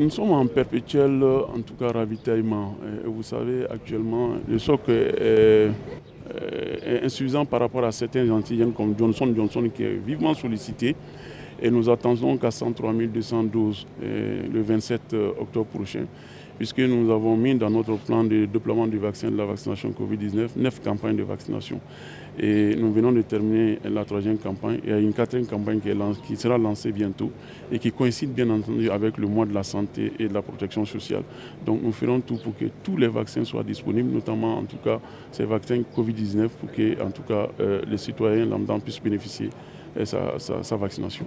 Nous sommes en perpétuel, en tout cas, ravitaillement. vous savez, actuellement, le soc est, insuffisant par rapport à certains antigènes comme Johnson Johnson qui est vivement sollicité. Et nous attendons qu'à 103 212 le 27 octobre prochain puisque nous avons mis dans notre plan de déploiement du vaccin de la vaccination Covid-19 neuf campagnes de vaccination. Et nous venons de terminer la troisième campagne. Il y a une quatrième campagne qui, sera lancée bientôt et qui coïncide bien entendu avec le mois de la santé et de la protection sociale. Donc nous ferons tout pour que tous les vaccins soient disponibles, notamment en tout cas ces vaccins Covid-19 pour que en tout cas euh, les citoyens lambda puissent bénéficier de sa vaccination.